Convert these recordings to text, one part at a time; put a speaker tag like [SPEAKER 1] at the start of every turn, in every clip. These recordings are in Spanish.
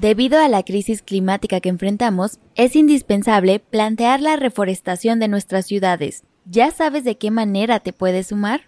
[SPEAKER 1] Debido a la crisis climática que enfrentamos, es indispensable plantear la reforestación de nuestras ciudades. ¿Ya sabes de qué manera te puedes sumar?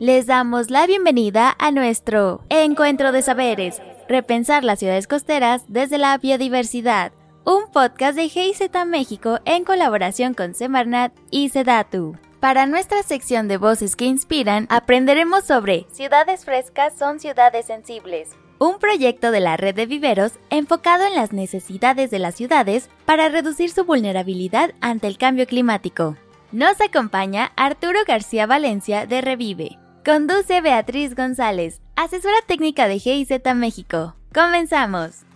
[SPEAKER 1] Les damos la bienvenida a nuestro Encuentro de Saberes, repensar las ciudades costeras desde la biodiversidad, un podcast de GIZ México en colaboración con Semarnat y Sedatu. Para nuestra sección de voces que inspiran, aprenderemos sobre Ciudades Frescas son ciudades sensibles, un proyecto de la red de viveros enfocado en las necesidades de las ciudades para reducir su vulnerabilidad ante el cambio climático. Nos acompaña Arturo García Valencia de Revive. Conduce Beatriz González, asesora técnica de GIZ México. Comenzamos.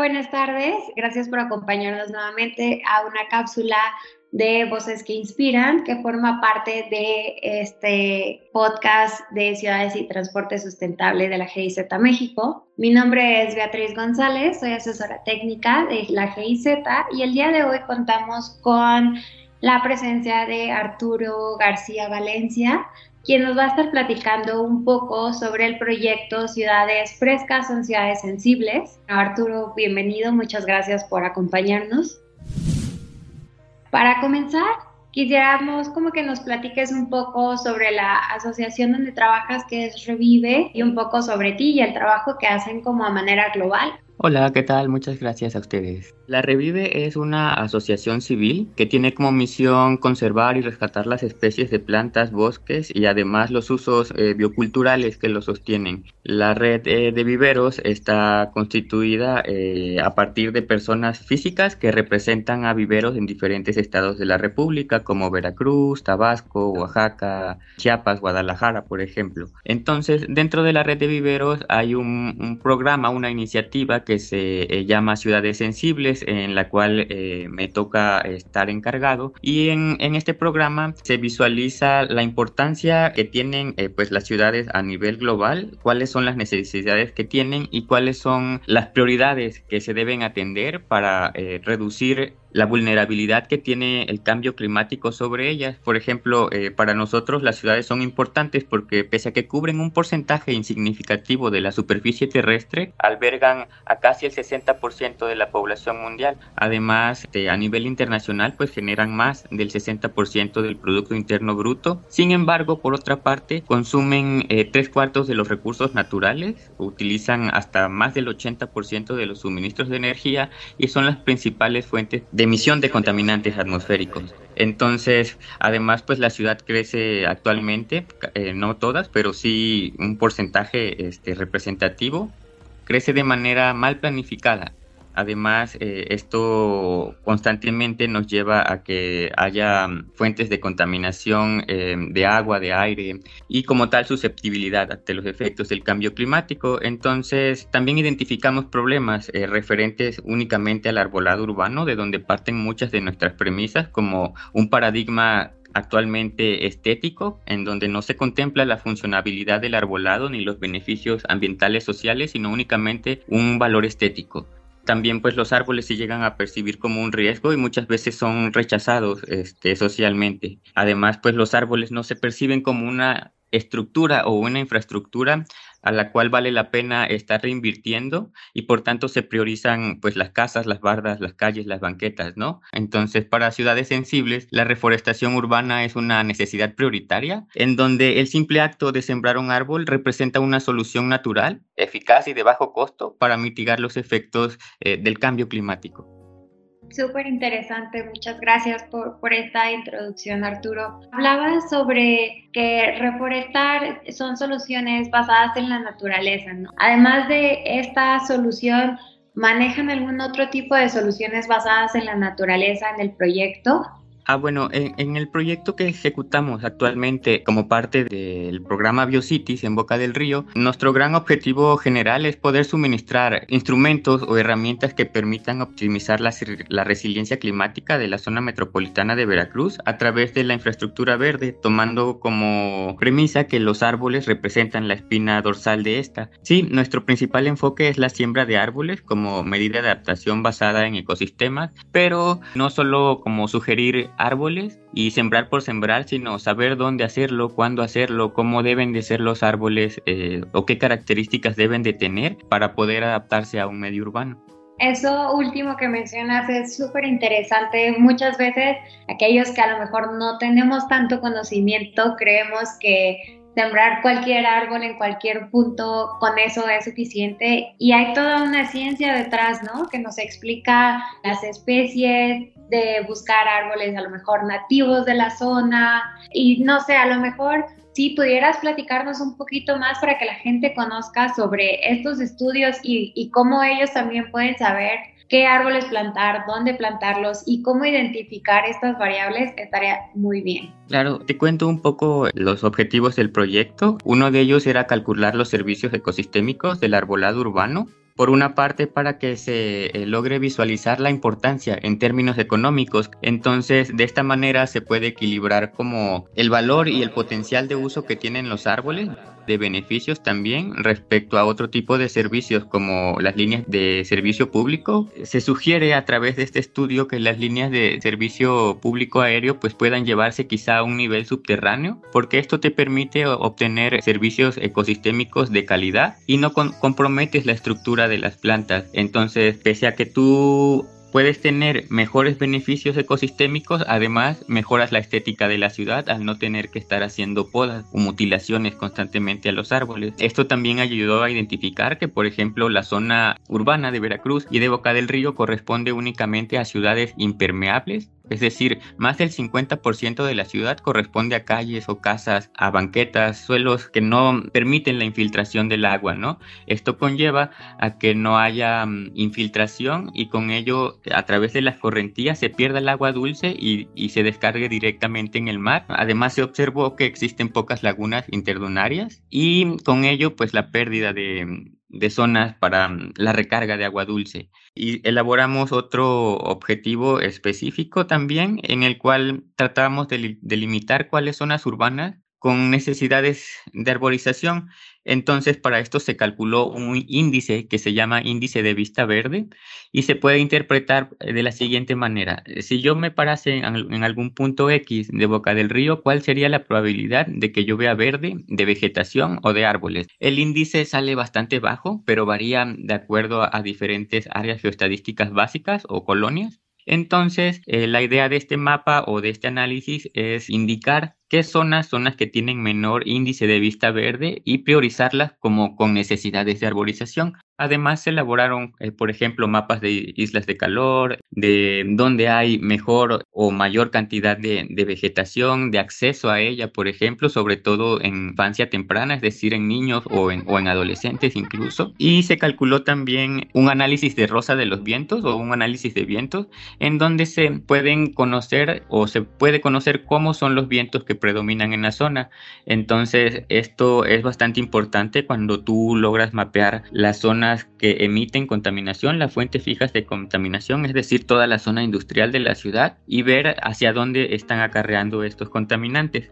[SPEAKER 2] Buenas tardes. Gracias por acompañarnos nuevamente a una cápsula de Voces que Inspiran, que forma parte de este podcast de Ciudades y Transporte Sustentable de la GIZ México. Mi nombre es Beatriz González, soy asesora técnica de la GIZ y el día de hoy contamos con la presencia de Arturo García Valencia, quien nos va a estar platicando un poco sobre el proyecto Ciudades Frescas son Ciudades Sensibles. Arturo, bienvenido, muchas gracias por acompañarnos. Para comenzar, quisiéramos como que nos platiques un poco sobre la asociación donde trabajas, que es Revive, y un poco sobre ti y el trabajo que hacen como a manera global.
[SPEAKER 3] Hola, ¿qué tal? Muchas gracias a ustedes. La Revive es una asociación civil que tiene como misión conservar y rescatar las especies de plantas, bosques y además los usos eh, bioculturales que lo sostienen. La red eh, de viveros está constituida eh, a partir de personas físicas que representan a viveros en diferentes estados de la República, como Veracruz, Tabasco, Oaxaca, Chiapas, Guadalajara, por ejemplo. Entonces, dentro de la red de viveros hay un, un programa, una iniciativa que se eh, llama Ciudades Sensibles, en la cual eh, me toca estar encargado. Y en, en, este programa se visualiza la importancia que tienen eh, pues las ciudades a nivel global, cuáles son las necesidades que tienen y cuáles son las prioridades que se deben atender para reducir la vulnerabilidad que tiene el cambio climático sobre ellas. Por ejemplo, eh, para nosotros las ciudades son importantes porque pese a que cubren un porcentaje insignificativo de la superficie terrestre, albergan a casi el 60% de la población mundial. Además, a nivel internacional, pues generan más del 60% del Producto Interno Bruto. Sin embargo, por otra parte, consumen eh, tres cuartos de los recursos naturales, utilizan hasta más del 80% de los suministros de energía y son las principales fuentes de de emisión de contaminantes atmosféricos. Entonces, además, pues la ciudad crece actualmente, eh, no todas, pero sí un porcentaje este, representativo, crece de manera mal planificada. Además, eh, esto constantemente nos lleva a que haya mm, fuentes de contaminación eh, de agua, de aire y como tal susceptibilidad ante los efectos del cambio climático. Entonces, también identificamos problemas eh, referentes únicamente al arbolado urbano, de donde parten muchas de nuestras premisas, como un paradigma actualmente estético, en donde no se contempla la funcionabilidad del arbolado ni los beneficios ambientales sociales, sino únicamente un valor estético también pues los árboles se llegan a percibir como un riesgo y muchas veces son rechazados este, socialmente. Además pues los árboles no se perciben como una estructura o una infraestructura a la cual vale la pena estar reinvirtiendo y por tanto se priorizan pues las casas, las bardas, las calles, las banquetas, ¿no? Entonces, para ciudades sensibles, la reforestación urbana es una necesidad prioritaria en donde el simple acto de sembrar un árbol representa una solución natural, eficaz y de bajo costo para mitigar los efectos eh, del cambio climático.
[SPEAKER 2] Súper interesante, muchas gracias por, por, esta introducción, Arturo. Hablabas sobre que reforestar son soluciones basadas en la naturaleza, ¿no? Además de esta solución, ¿manejan algún otro tipo de soluciones basadas en la naturaleza en el proyecto?
[SPEAKER 3] Ah, bueno, en, el proyecto que ejecutamos actualmente como parte del programa BioCities en Boca del Río, nuestro gran objetivo general es poder suministrar instrumentos o herramientas que permitan optimizar la, la resiliencia climática de la zona metropolitana de Veracruz a través de la infraestructura verde, tomando como premisa que los árboles representan la espina dorsal de esta. Sí, nuestro principal enfoque es la siembra de árboles como medida de adaptación basada en ecosistemas, pero no solo como sugerir árboles y sembrar por sembrar, sino saber dónde hacerlo, cuándo hacerlo, cómo deben de ser los árboles eh, o qué características deben de tener para poder adaptarse a un medio urbano.
[SPEAKER 2] Eso último que mencionas es súper interesante. Muchas veces aquellos que a lo mejor no tenemos tanto conocimiento creemos que sembrar cualquier árbol en cualquier punto, con eso es suficiente. Y hay toda una ciencia detrás, ¿no? Que nos explica las especies, de buscar árboles a lo mejor nativos de la zona. Y no sé, a lo mejor si pudieras platicarnos un poquito más para que la gente conozca sobre estos estudios y, cómo ellos también pueden saber qué árboles plantar, dónde plantarlos y cómo identificar estas variables estaría muy bien.
[SPEAKER 3] Claro, te cuento un poco los objetivos del proyecto. Uno de ellos era calcular los servicios ecosistémicos del arbolado urbano por una parte para que se eh, logre visualizar la importancia en términos económicos. Entonces, de esta manera se puede equilibrar como el valor y el potencial de uso que tienen los árboles de beneficios también respecto a otro tipo de servicios como las líneas de servicio público. Se sugiere a través de este estudio que las líneas de servicio público aéreo pues puedan llevarse quizá a un nivel subterráneo porque esto te permite obtener servicios ecosistémicos de calidad y no comprometes la estructura de las plantas. Entonces, pese a que tú puedes tener mejores beneficios ecosistémicos, además mejoras la estética de la ciudad al no tener que estar haciendo podas o mutilaciones constantemente a los árboles. Esto también ayudó a identificar que, por ejemplo, la zona urbana de Veracruz y de Boca del Río corresponde únicamente a ciudades impermeables es decir, más del 50% de la ciudad corresponde a calles o casas, a banquetas, suelos que no permiten la infiltración del agua, ¿no? Esto conlleva a que no haya mm, infiltración y con ello a través de las correntías se pierda el agua dulce y, se descargue directamente en el mar. Además se observó que existen pocas lagunas interdonarias y con ello pues la pérdida de de zonas para mm, la recarga de agua dulce. Y elaboramos otro objetivo específico también en el cual tratamos de delimitar cuáles zonas urbanas con necesidades de arborización. Entonces, para esto se calculó un índice que se llama índice de vista verde y se puede interpretar de la siguiente manera. Si yo me parase en algún punto X de Boca del Río, ¿cuál sería la probabilidad de que yo vea verde de vegetación o de árboles? El índice sale bastante bajo, pero varía de acuerdo a diferentes áreas geoestadísticas básicas o colonias. Entonces, eh, la idea de este mapa o de este análisis es indicar qué zonas son las que tienen menor índice de vista verde y priorizarlas como con necesidades de arborización. Además, se elaboraron, eh, por ejemplo, mapas de islas de calor, de donde hay mejor o mayor cantidad de, vegetación, de acceso a ella, por ejemplo, sobre todo en infancia temprana, es decir, en niños o en, o en adolescentes incluso. Y se calculó también un análisis de rosa de los vientos o un análisis de vientos, en donde se pueden conocer o se puede conocer cómo son los vientos que predominan en la zona. Entonces, esto es bastante importante cuando tú logras mapear la zona que emiten contaminación, las fuentes fijas de contaminación, es decir, toda la zona industrial de la ciudad y ver hacia dónde están acarreando estos contaminantes.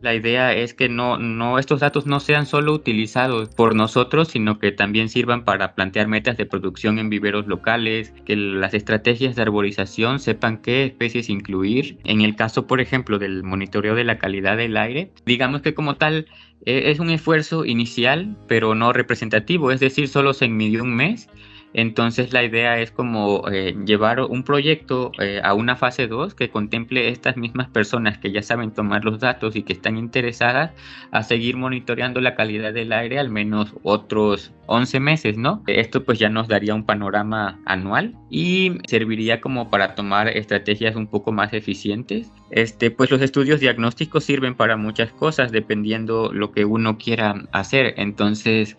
[SPEAKER 3] La idea es que no, no, estos datos no sean solo utilizados por nosotros, sino que también sirvan para plantear metas de producción en viveros locales, que las estrategias de arborización sepan qué especies incluir. En el caso, por ejemplo, del monitoreo de la calidad del aire, digamos que como tal eh, es un esfuerzo inicial, pero no representativo, es decir, solo se midió un mes entonces la idea es como eh, llevar un proyecto eh, a una fase 2 que contemple estas mismas personas que ya saben tomar los datos y que están interesadas a seguir monitoreando la calidad del aire al menos otros 11 meses, ¿no? Esto pues ya nos daría un panorama anual y serviría como para tomar estrategias un poco más eficientes. Este, pues los estudios diagnósticos sirven para muchas cosas dependiendo lo que uno quiera hacer. Entonces,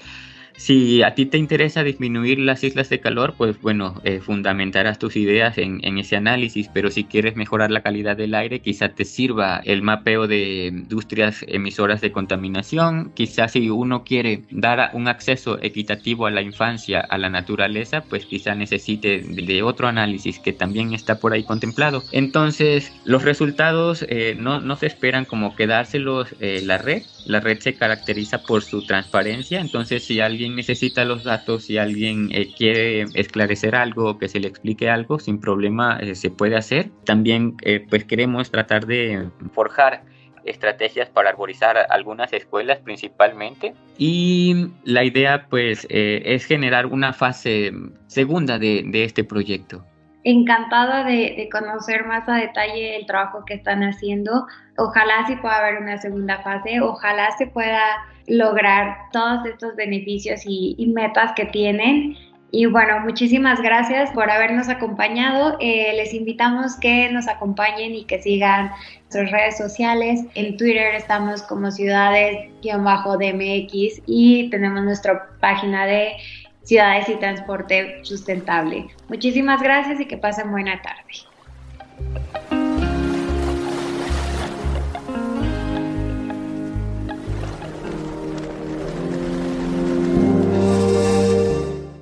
[SPEAKER 3] Si a ti te interesa disminuir las islas de calor, pues bueno, eh, fundamentarás tus ideas en, ese análisis, pero si quieres mejorar la calidad del aire, quizá te sirva el mapeo de industrias emisoras de contaminación, quizás si uno quiere dar un acceso equitativo a la infancia, a la naturaleza, pues quizá necesite de otro análisis que también está por ahí contemplado. Entonces, los resultados eh, no, no, se esperan como quedárselos eh, la red, la red se caracteriza por su transparencia, entonces si alguien necesita los datos, si alguien eh, quiere esclarecer algo, que se le explique algo, sin problema eh, se puede hacer. También eh, pues queremos tratar de forjar estrategias para arborizar algunas escuelas principalmente y la idea pues es generar una fase segunda de este proyecto
[SPEAKER 2] encantada de, conocer más a detalle el trabajo que están haciendo. Ojalá sí pueda haber una segunda fase, ojalá se pueda lograr todos estos beneficios y, metas que tienen. Y bueno, muchísimas gracias por habernos acompañado. Eh, les invitamos que nos acompañen y que sigan nuestras redes sociales. En Twitter estamos como ciudades-dmx y tenemos nuestra página de ciudades y transporte sustentable. Muchísimas gracias y que pasen buena tarde.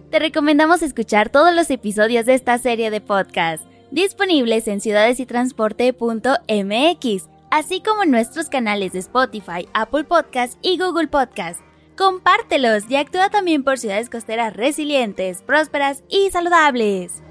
[SPEAKER 1] Te recomendamos escuchar todos los episodios de esta serie de podcast, disponibles en ciudadesytransporte.mx, así como en nuestros canales de Spotify, Apple Podcast y Google Podcast compártelos y actúa también por ciudades costeras resilientes, prósperas y saludables.